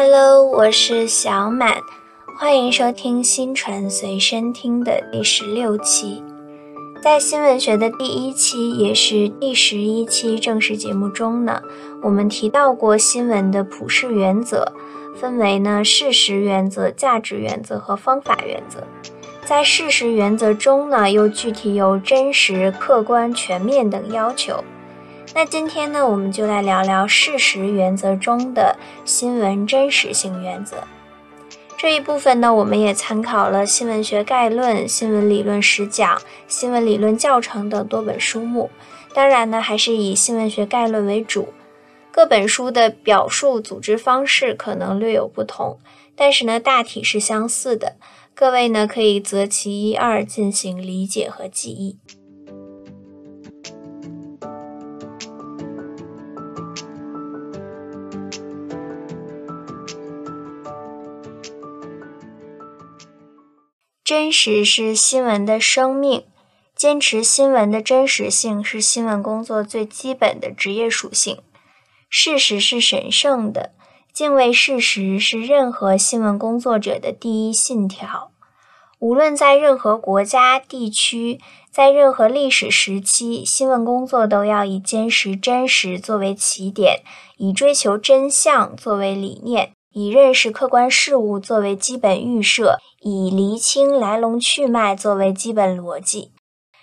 Hello，我是小满，欢迎收听新传随身听的第十六期。在新闻学的第一期，也是第十一期正式节目中呢，我们提到过新闻的普世原则，分为呢事实原则、价值原则和方法原则。在事实原则中呢，又具体有真实、客观、全面等要求。那今天呢，我们就来聊聊事实原则中的新闻真实性原则。这一部分呢，我们也参考了《新闻学概论》《新闻理论实讲》《新闻理论教程》等多本书目。当然呢，还是以《新闻学概论》为主。各本书的表述组织方式可能略有不同，但是呢，大体是相似的。各位呢，可以择其一二进行理解和记忆。真实是新闻的生命，坚持新闻的真实性是新闻工作最基本的职业属性。事实是神圣的，敬畏事实是任何新闻工作者的第一信条。无论在任何国家、地区，在任何历史时期，新闻工作都要以坚实真实作为起点，以追求真相作为理念。以认识客观事物作为基本预设，以厘清来龙去脉作为基本逻辑。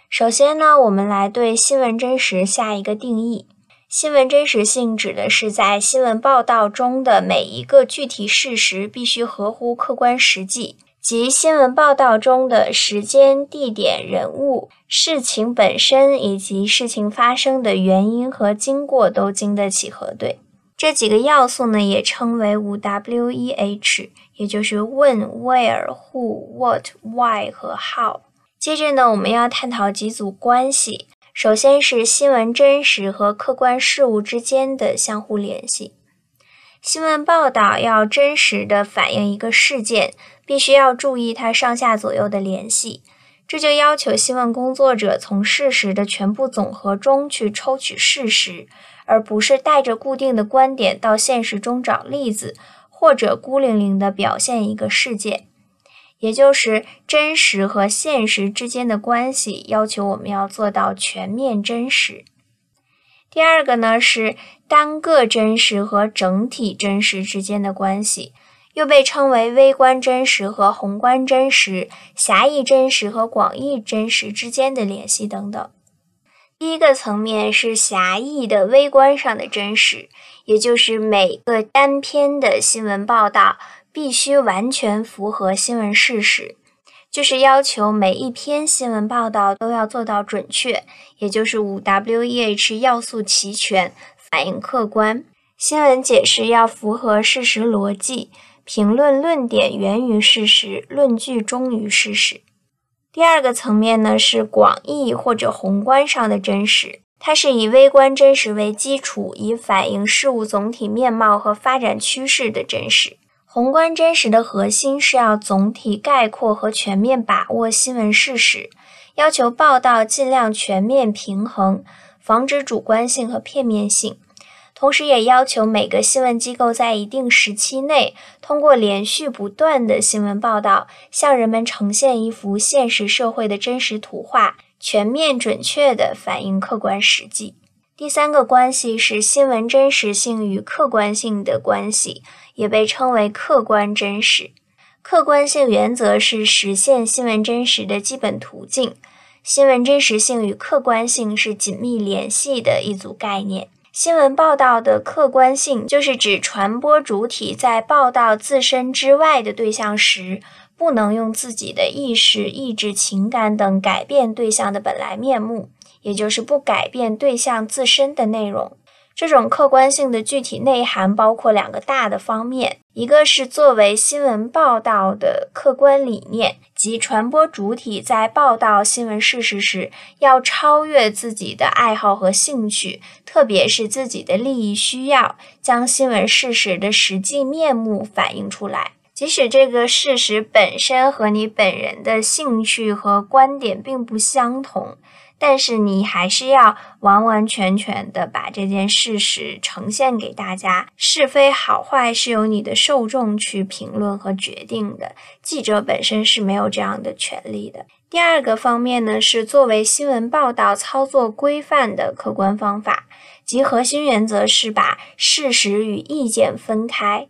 首先呢，我们来对新闻真实下一个定义。新闻真实性指的是在新闻报道中的每一个具体事实必须合乎客观实际，即新闻报道中的时间、地点、人物、事情本身以及事情发生的原因和经过都经得起核对。这几个要素呢，也称为五 W E H，也就是 When、Where、Who、What、Why 和 How。接着呢，我们要探讨几组关系。首先是新闻真实和客观事物之间的相互联系。新闻报道要真实的反映一个事件，必须要注意它上下左右的联系。这就要求新闻工作者从事实的全部总和中去抽取事实。而不是带着固定的观点到现实中找例子，或者孤零零地表现一个事件，也就是真实和现实之间的关系，要求我们要做到全面真实。第二个呢是单个真实和整体真实之间的关系，又被称为微观真实和宏观真实、狭义真实和广义真实之间的联系等等。第一个层面是狭义的微观上的真实，也就是每个单篇的新闻报道必须完全符合新闻事实，就是要求每一篇新闻报道都要做到准确，也就是五 W E H 要素齐全，反映客观。新闻解释要符合事实逻辑，评论论点源于事实，论据忠于事实。第二个层面呢是广义或者宏观上的真实，它是以微观真实为基础，以反映事物总体面貌和发展趋势的真实。宏观真实的核心是要总体概括和全面把握新闻事实，要求报道尽量全面平衡，防止主观性和片面性。同时，也要求每个新闻机构在一定时期内，通过连续不断的新闻报道，向人们呈现一幅现实社会的真实图画，全面准确地反映客观实际。第三个关系是新闻真实性与客观性的关系，也被称为客观真实。客观性原则是实现新闻真实的基本途径。新闻真实性与客观性是紧密联系的一组概念。新闻报道的客观性，就是指传播主体在报道自身之外的对象时，不能用自己的意识、意志、情感等改变对象的本来面目，也就是不改变对象自身的内容。这种客观性的具体内涵包括两个大的方面，一个是作为新闻报道的客观理念，即传播主体在报道新闻事实时，要超越自己的爱好和兴趣，特别是自己的利益需要，将新闻事实的实际面目反映出来，即使这个事实本身和你本人的兴趣和观点并不相同。但是你还是要完完全全的把这件事实呈现给大家，是非好坏是由你的受众去评论和决定的，记者本身是没有这样的权利的。第二个方面呢，是作为新闻报道操作规范的客观方法，即核心原则是把事实与意见分开。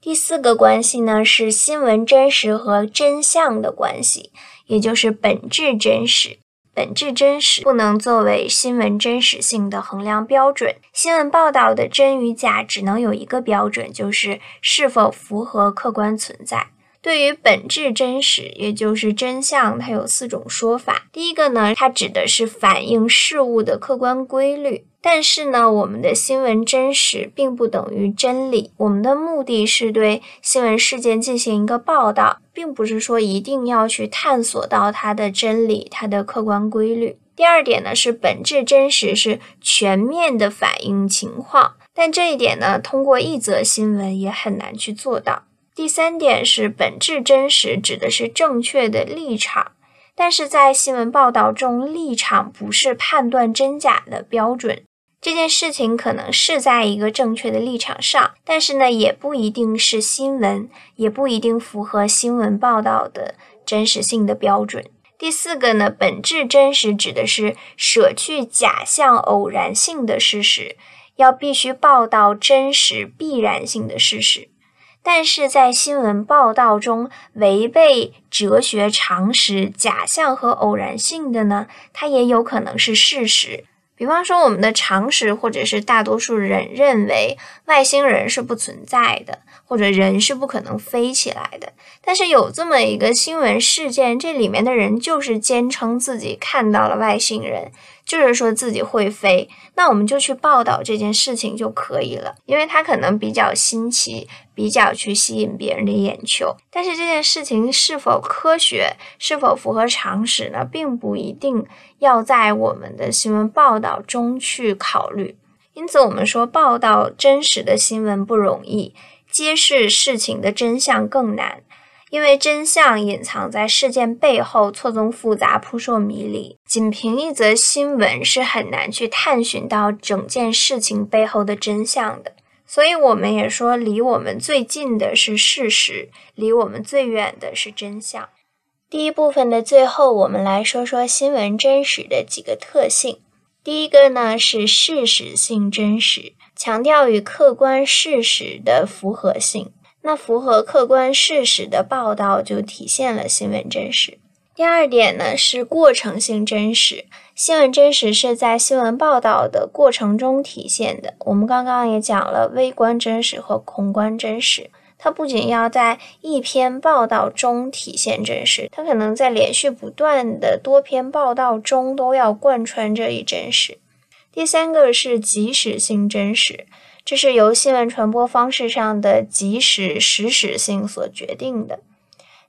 第四个关系呢，是新闻真实和真相的关系，也就是本质真实。本质真实不能作为新闻真实性的衡量标准。新闻报道的真与假只能有一个标准，就是是否符合客观存在。对于本质真实，也就是真相，它有四种说法。第一个呢，它指的是反映事物的客观规律。但是呢，我们的新闻真实并不等于真理。我们的目的是对新闻事件进行一个报道，并不是说一定要去探索到它的真理、它的客观规律。第二点呢，是本质真实是全面的反映情况，但这一点呢，通过一则新闻也很难去做到。第三点是本质真实指的是正确的立场。但是在新闻报道中，立场不是判断真假的标准。这件事情可能是在一个正确的立场上，但是呢，也不一定是新闻，也不一定符合新闻报道的真实性的标准。第四个呢，本质真实指的是舍去假象、偶然性的事实，要必须报道真实、必然性的事实。但是在新闻报道中，违背哲学常识、假象和偶然性的呢，它也有可能是事实。比方说，我们的常识或者是大多数人认为外星人是不存在的，或者人是不可能飞起来的。但是有这么一个新闻事件，这里面的人就是坚称自己看到了外星人。就是说自己会飞，那我们就去报道这件事情就可以了，因为它可能比较新奇，比较去吸引别人的眼球。但是这件事情是否科学，是否符合常识呢，并不一定要在我们的新闻报道中去考虑。因此，我们说报道真实的新闻不容易，揭示事情的真相更难。因为真相隐藏在事件背后，错综复杂、扑朔迷离。仅凭一则新闻是很难去探寻到整件事情背后的真相的。所以，我们也说，离我们最近的是事实，离我们最远的是真相。第一部分的最后，我们来说说新闻真实的几个特性。第一个呢是事实性真实，强调与客观事实的符合性。那符合客观事实的报道就体现了新闻真实。第二点呢是过程性真实，新闻真实是在新闻报道的过程中体现的。我们刚刚也讲了微观真实和宏观真实，它不仅要在一篇报道中体现真实，它可能在连续不断的多篇报道中都要贯穿这一真实。第三个是即时性真实。这是由新闻传播方式上的及时实时性所决定的。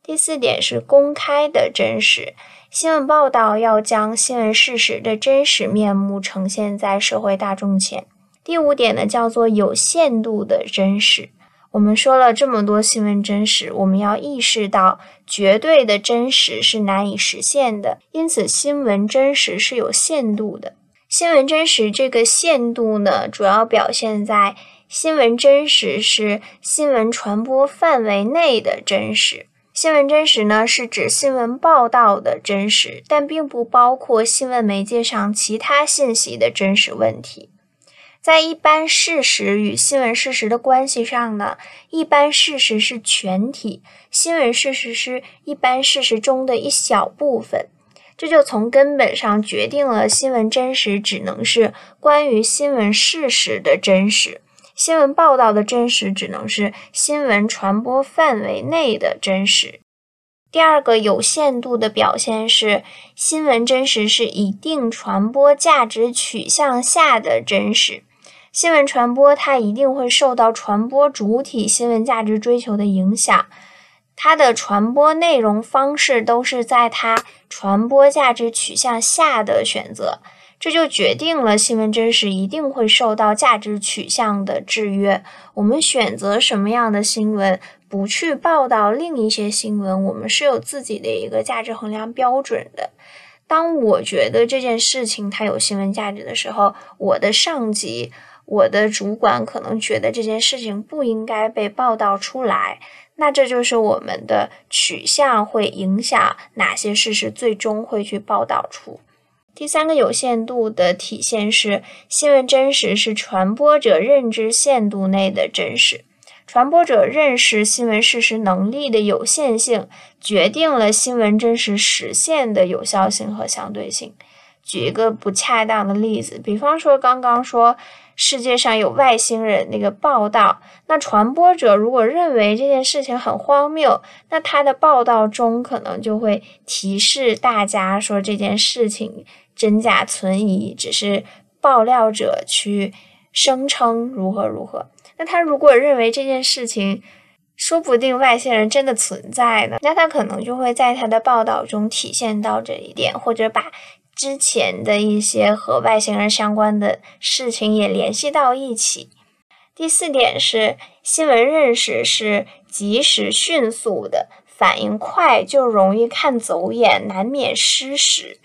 第四点是公开的真实，新闻报道要将新闻事实的真实面目呈现在社会大众前。第五点呢，叫做有限度的真实。我们说了这么多新闻真实，我们要意识到绝对的真实是难以实现的，因此新闻真实是有限度的。新闻真实这个限度呢，主要表现在新闻真实是新闻传播范围内的真实。新闻真实呢，是指新闻报道的真实，但并不包括新闻媒介上其他信息的真实问题。在一般事实与新闻事实的关系上呢，一般事实是全体，新闻事实是一般事实中的一小部分。这就从根本上决定了新闻真实只能是关于新闻事实的真实，新闻报道的真实只能是新闻传播范围内的真实。第二个有限度的表现是，新闻真实是一定传播价值取向下的真实。新闻传播它一定会受到传播主体新闻价值追求的影响。它的传播内容方式都是在它传播价值取向下的选择，这就决定了新闻真实一定会受到价值取向的制约。我们选择什么样的新闻，不去报道另一些新闻，我们是有自己的一个价值衡量标准的。当我觉得这件事情它有新闻价值的时候，我的上级、我的主管可能觉得这件事情不应该被报道出来。那这就是我们的取向会影响哪些事实最终会去报道出。第三个有限度的体现是，新闻真实是传播者认知限度内的真实。传播者认识新闻事实能力的有限性，决定了新闻真实实现的有效性和相对性。举一个不恰当的例子，比方说刚刚说。世界上有外星人那个报道，那传播者如果认为这件事情很荒谬，那他的报道中可能就会提示大家说这件事情真假存疑，只是爆料者去声称如何如何。那他如果认为这件事情说不定外星人真的存在呢，那他可能就会在他的报道中体现到这一点，或者把。之前的一些和外星人相关的事情也联系到一起。第四点是新闻认识是及时迅速的，反应快就容易看走眼，难免失实。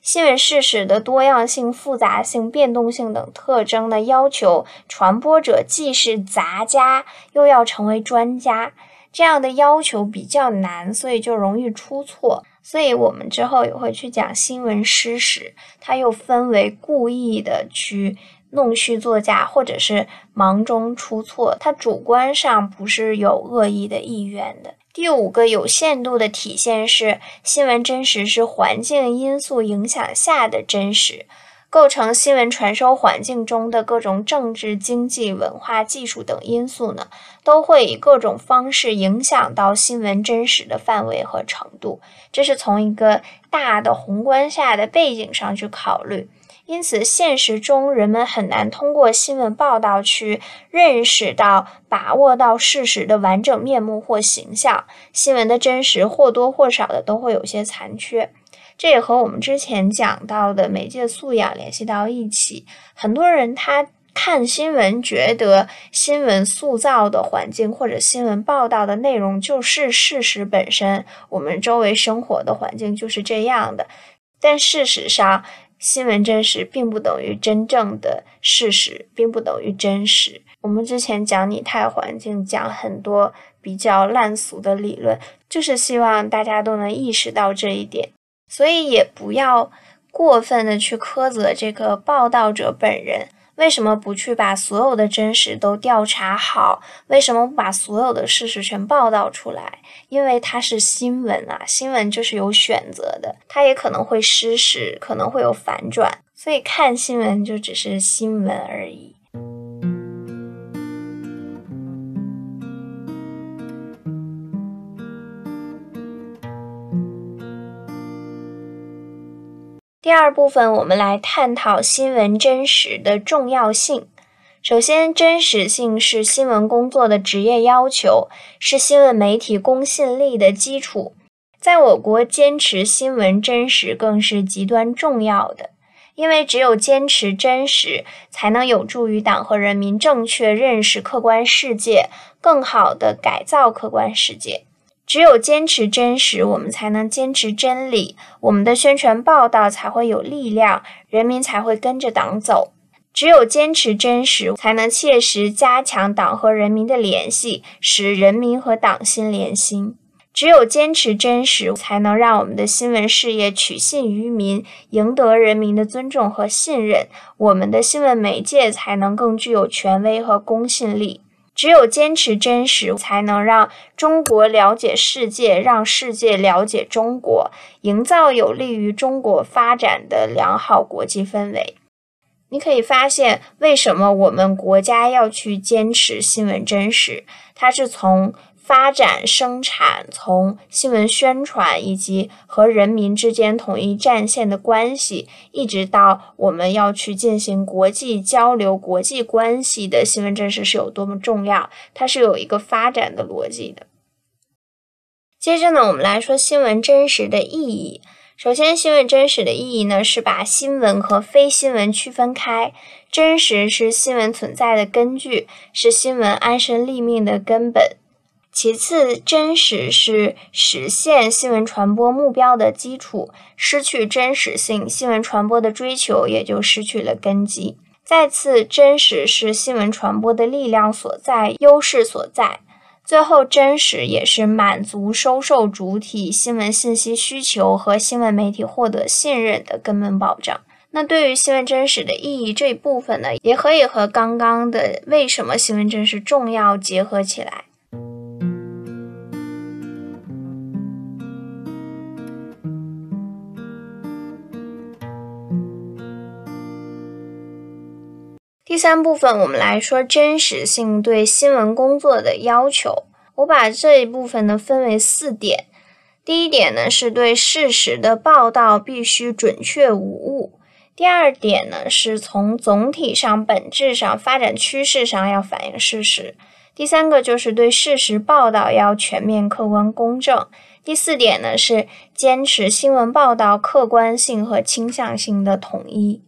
新闻事实的多样性、复杂性、变动性等特征呢，要求传播者既是杂家，又要成为专家。这样的要求比较难，所以就容易出错。所以我们之后也会去讲新闻失实，它又分为故意的去弄虚作假，或者是忙中出错，它主观上不是有恶意的意愿的。第五个有限度的体现是，新闻真实是环境因素影响下的真实。构成新闻传收环境中的各种政治、经济、文化、技术等因素呢，都会以各种方式影响到新闻真实的范围和程度。这是从一个大的宏观下的背景上去考虑。因此，现实中人们很难通过新闻报道去认识到、把握到事实的完整面目或形象。新闻的真实或多或少的都会有些残缺。这也和我们之前讲到的媒介素养联系到一起。很多人他看新闻，觉得新闻塑造的环境或者新闻报道的内容就是事实本身，我们周围生活的环境就是这样的。但事实上，新闻真实并不等于真正的事实，并不等于真实。我们之前讲拟态环境，讲很多比较烂俗的理论，就是希望大家都能意识到这一点。所以也不要过分的去苛责这个报道者本人，为什么不去把所有的真实都调查好？为什么不把所有的事实全报道出来？因为它是新闻啊，新闻就是有选择的，它也可能会失实，可能会有反转，所以看新闻就只是新闻而已。第二部分，我们来探讨新闻真实的重要性。首先，真实性是新闻工作的职业要求，是新闻媒体公信力的基础。在我国，坚持新闻真实更是极端重要的，因为只有坚持真实，才能有助于党和人民正确认识客观世界，更好地改造客观世界。只有坚持真实，我们才能坚持真理，我们的宣传报道才会有力量，人民才会跟着党走。只有坚持真实，才能切实加强党和人民的联系，使人民和党心连心。只有坚持真实，才能让我们的新闻事业取信于民，赢得人民的尊重和信任，我们的新闻媒介才能更具有权威和公信力。只有坚持真实，才能让中国了解世界，让世界了解中国，营造有利于中国发展的良好国际氛围。你可以发现，为什么我们国家要去坚持新闻真实？它是从。发展生产，从新闻宣传以及和人民之间统一战线的关系，一直到我们要去进行国际交流、国际关系的新闻真实是有多么重要，它是有一个发展的逻辑的。接着呢，我们来说新闻真实的意义。首先，新闻真实的意义呢，是把新闻和非新闻区分开。真实是新闻存在的根据，是新闻安身立命的根本。其次，真实是实现新闻传播目标的基础。失去真实性，新闻传播的追求也就失去了根基。再次，真实是新闻传播的力量所在、优势所在。最后，真实也是满足收受主体新闻信息需求和新闻媒体获得信任的根本保障。那对于新闻真实的意义这一部分呢，也可以和刚刚的为什么新闻真实重要结合起来。第三部分，我们来说真实性对新闻工作的要求。我把这一部分呢分为四点。第一点呢，是对事实的报道必须准确无误；第二点呢，是从总体上、本质上、发展趋势上要反映事实；第三个就是对事实报道要全面、客观、公正；第四点呢，是坚持新闻报道客观性和倾向性的统一。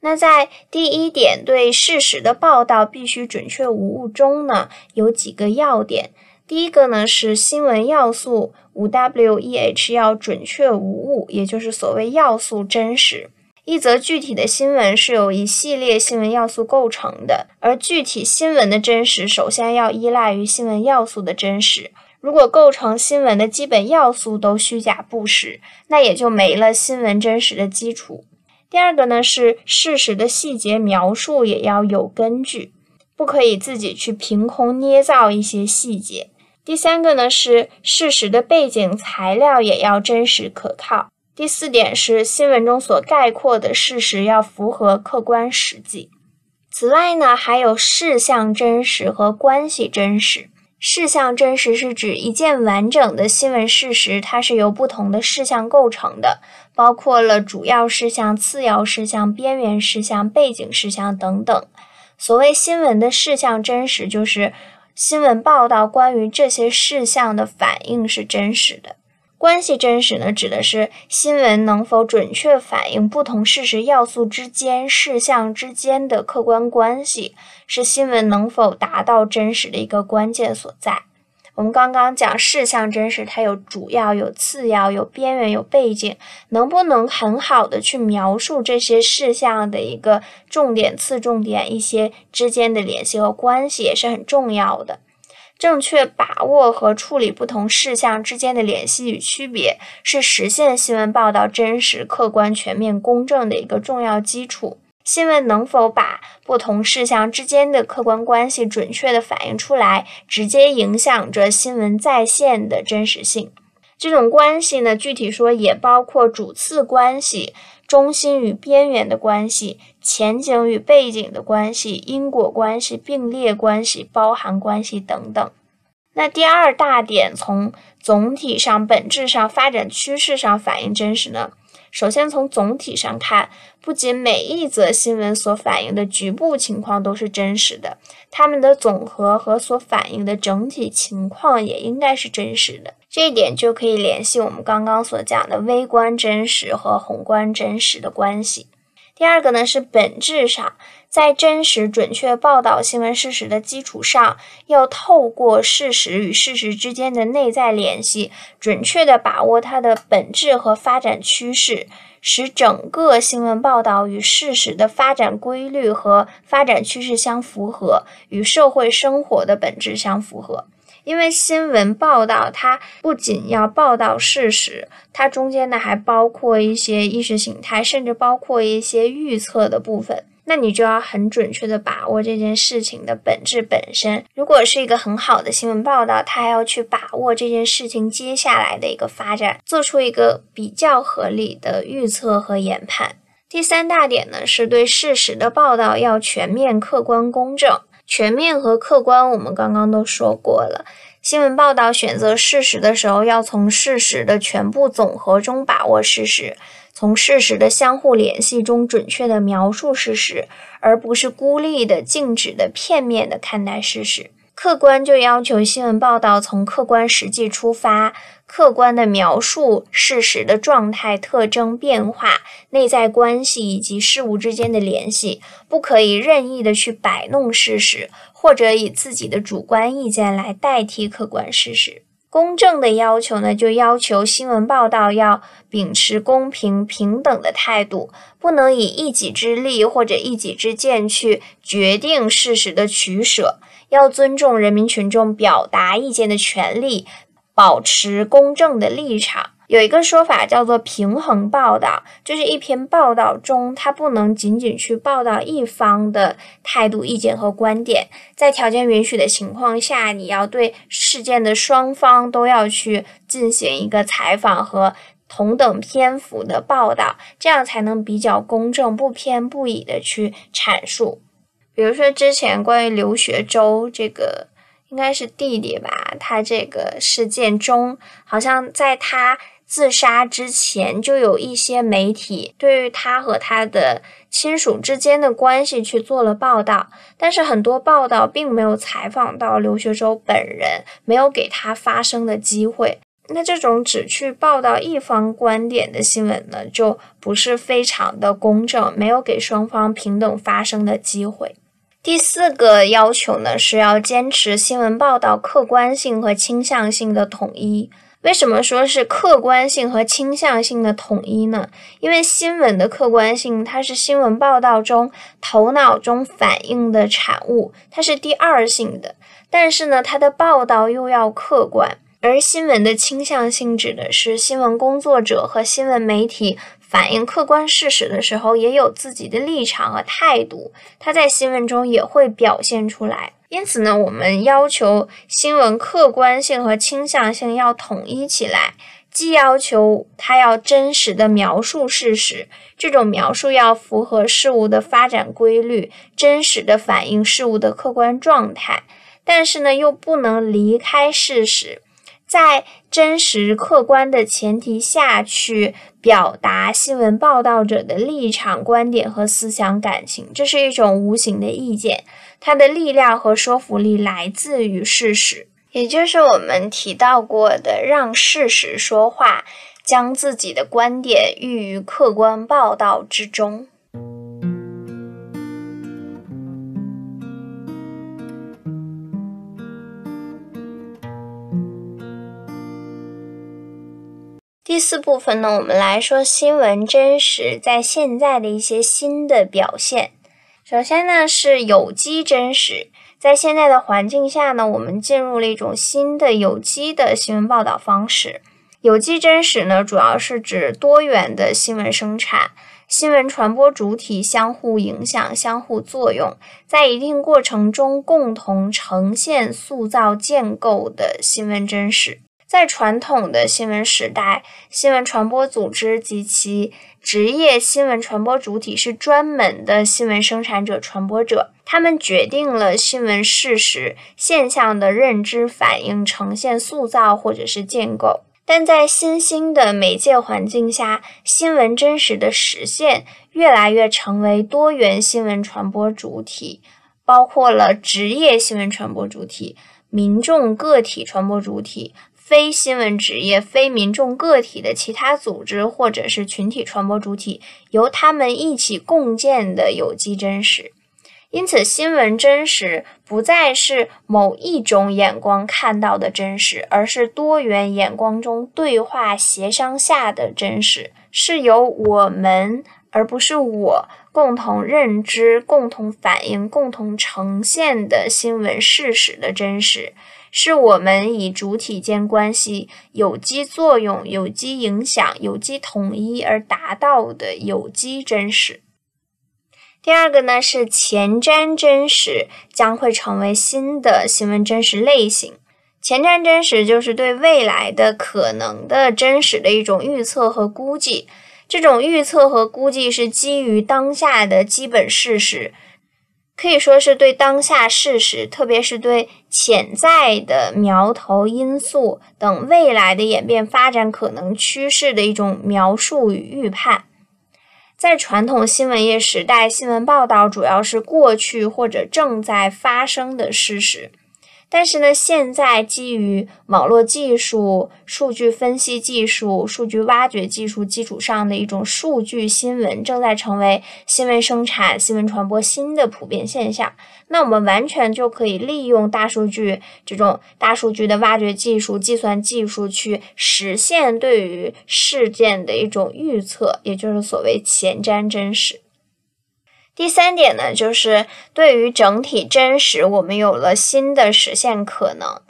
那在第一点对事实的报道必须准确无误中呢，有几个要点。第一个呢是新闻要素五 W E H 要准确无误，也就是所谓要素真实。一则具体的新闻是由一系列新闻要素构成的，而具体新闻的真实首先要依赖于新闻要素的真实。如果构成新闻的基本要素都虚假不实，那也就没了新闻真实的基础。第二个呢是事实的细节描述也要有根据，不可以自己去凭空捏造一些细节。第三个呢是事实的背景材料也要真实可靠。第四点是新闻中所概括的事实要符合客观实际。此外呢还有事项真实和关系真实。事项真实是指一件完整的新闻事实，它是由不同的事项构成的，包括了主要事项、次要事项、边缘事项、背景事项等等。所谓新闻的事项真实，就是新闻报道关于这些事项的反应是真实的。关系真实呢，指的是新闻能否准确反映不同事实要素之间、事项之间的客观关系，是新闻能否达到真实的一个关键所在。我们刚刚讲事项真实，它有主要、有次要、有边缘、有背景，能不能很好的去描述这些事项的一个重点、次重点一些之间的联系和关系，也是很重要的。正确把握和处理不同事项之间的联系与区别，是实现新闻报道真实、客观、全面、公正的一个重要基础。新闻能否把不同事项之间的客观关系准确地反映出来，直接影响着新闻在线的真实性。这种关系呢，具体说也包括主次关系、中心与边缘的关系、前景与背景的关系、因果关系、并列关系、包含关系等等。那第二大点，从总体上、本质上、发展趋势上反映真实呢？首先从总体上看，不仅每一则新闻所反映的局部情况都是真实的，它们的总和和所反映的整体情况也应该是真实的。这一点就可以联系我们刚刚所讲的微观真实和宏观真实的关系。第二个呢是本质上，在真实准确报道新闻事实的基础上，要透过事实与事实之间的内在联系，准确的把握它的本质和发展趋势，使整个新闻报道与事实的发展规律和发展趋势相符合，与社会生活的本质相符合。因为新闻报道，它不仅要报道事实，它中间呢还包括一些意识形态，甚至包括一些预测的部分。那你就要很准确的把握这件事情的本质本身。如果是一个很好的新闻报道，它还要去把握这件事情接下来的一个发展，做出一个比较合理的预测和研判。第三大点呢，是对事实的报道要全面、客观、公正。全面和客观，我们刚刚都说过了。新闻报道选择事实的时候，要从事实的全部总和中把握事实，从事实的相互联系中准确的描述事实，而不是孤立的、静止的、片面的看待事实。客观就要求新闻报道从客观实际出发，客观的描述事实的状态、特征、变化、内在关系以及事物之间的联系，不可以任意的去摆弄事实，或者以自己的主观意见来代替客观事实。公正的要求呢，就要求新闻报道要秉持公平平等的态度，不能以一己之力或者一己之见去决定事实的取舍，要尊重人民群众表达意见的权利，保持公正的立场。有一个说法叫做平衡报道，就是一篇报道中，它不能仅仅去报道一方的态度、意见和观点，在条件允许的情况下，你要对事件的双方都要去进行一个采访和同等篇幅的报道，这样才能比较公正、不偏不倚的去阐述。比如说之前关于刘学周这个。应该是弟弟吧，他这个事件中，好像在他自杀之前，就有一些媒体对于他和他的亲属之间的关系去做了报道，但是很多报道并没有采访到刘学周本人，没有给他发声的机会。那这种只去报道一方观点的新闻呢，就不是非常的公正，没有给双方平等发声的机会。第四个要求呢，是要坚持新闻报道客观性和倾向性的统一。为什么说是客观性和倾向性的统一呢？因为新闻的客观性，它是新闻报道中头脑中反映的产物，它是第二性的。但是呢，它的报道又要客观。而新闻的倾向性指的是新闻工作者和新闻媒体。反映客观事实的时候，也有自己的立场和态度，他在新闻中也会表现出来。因此呢，我们要求新闻客观性和倾向性要统一起来，既要求它要真实的描述事实，这种描述要符合事物的发展规律，真实的反映事物的客观状态，但是呢，又不能离开事实。在真实客观的前提下去表达新闻报道者的立场、观点和思想感情，这是一种无形的意见，它的力量和说服力来自于事实，也就是我们提到过的让事实说话，将自己的观点寓于客观报道之中。第四部分呢，我们来说新闻真实在现在的一些新的表现。首先呢，是有机真实。在现在的环境下呢，我们进入了一种新的有机的新闻报道方式。有机真实呢，主要是指多元的新闻生产，新闻传播主体相互影响、相互作用，在一定过程中共同呈现、塑造、建构的新闻真实。在传统的新闻时代，新闻传播组织及其职业新闻传播主体是专门的新闻生产者、传播者，他们决定了新闻事实现象的认知、反应、呈现、塑造或者是建构。但在新兴的媒介环境下，新闻真实的实现越来越成为多元新闻传播主体，包括了职业新闻传播主体、民众个体传播主体。非新闻职业、非民众个体的其他组织或者是群体传播主体，由他们一起共建的有机真实。因此，新闻真实不再是某一种眼光看到的真实，而是多元眼光中对话协商下的真实，是由我们而不是我共同认知、共同反映、共同呈现的新闻事实的真实。是我们以主体间关系有机作用、有机影响、有机统一而达到的有机真实。第二个呢是前瞻真实，将会成为新的新闻真实类型。前瞻真实就是对未来的可能的真实的一种预测和估计。这种预测和估计是基于当下的基本事实。可以说是对当下事实，特别是对潜在的苗头因素等未来的演变发展可能趋势的一种描述与预判。在传统新闻业时代，新闻报道主要是过去或者正在发生的事实，但是呢，现在基于网络技术、数据分析技术、数据挖掘技术基础上的一种数据新闻，正在成为新闻生产、新闻传播新的普遍现象。那我们完全就可以利用大数据这种大数据的挖掘技术、计算技术去实现对于事件的一种预测，也就是所谓前瞻真实。第三点呢，就是对于整体真实，我们有了新的实现可能。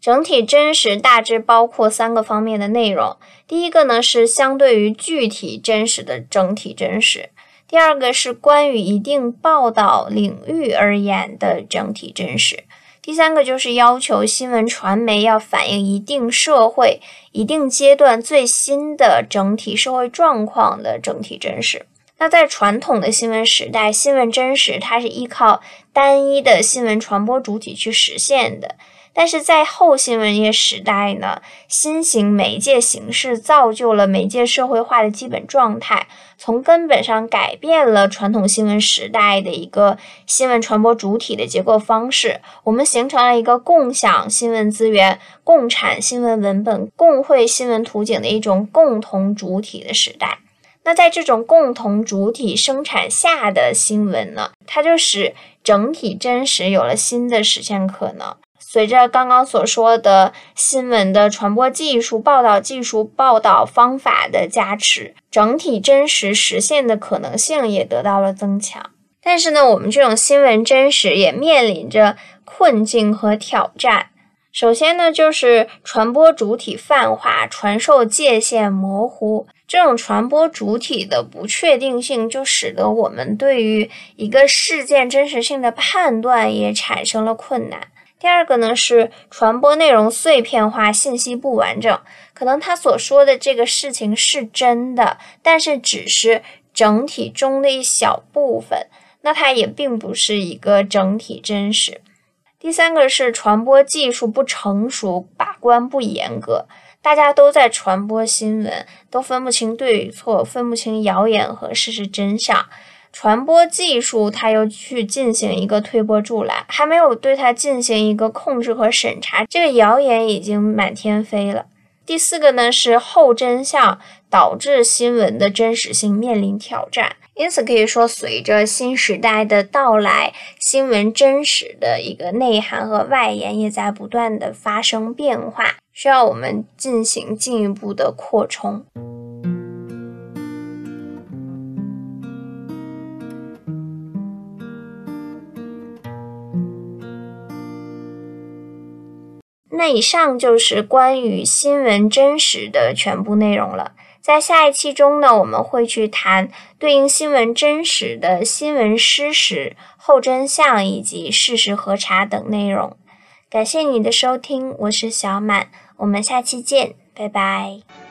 整体真实大致包括三个方面的内容。第一个呢，是相对于具体真实的整体真实；第二个是关于一定报道领域而言的整体真实；第三个就是要求新闻传媒要反映一定社会、一定阶段最新的整体社会状况的整体真实。那在传统的新闻时代，新闻真实它是依靠单一的新闻传播主体去实现的。但是在后新闻业时代呢，新型媒介形式造就了媒介社会化的基本状态，从根本上改变了传统新闻时代的一个新闻传播主体的结构方式。我们形成了一个共享新闻资源、共产新闻文本、共绘新闻图景的一种共同主体的时代。那在这种共同主体生产下的新闻呢，它就使整体真实有了新的实现可能。随着刚刚所说的新闻的传播技术、报道技术、报道方法的加持，整体真实实现的可能性也得到了增强。但是呢，我们这种新闻真实也面临着困境和挑战。首先呢，就是传播主体泛化、传授界限模糊。这种传播主体的不确定性，就使得我们对于一个事件真实性的判断也产生了困难。第二个呢，是传播内容碎片化、信息不完整，可能他所说的这个事情是真的，但是只是整体中的一小部分，那它也并不是一个整体真实。第三个是传播技术不成熟，把关不严格。大家都在传播新闻，都分不清对与错，分不清谣言和事实真相。传播技术，它又去进行一个推波助澜，还没有对它进行一个控制和审查，这个谣言已经满天飞了。第四个呢，是后真相导致新闻的真实性面临挑战。因此可以说，随着新时代的到来，新闻真实的一个内涵和外延也在不断的发生变化。需要我们进行进一步的扩充。那以上就是关于新闻真实的全部内容了。在下一期中呢，我们会去谈对应新闻真实的新闻事实、后真相以及事实核查等内容。感谢你的收听，我是小满。我们下期见，拜拜。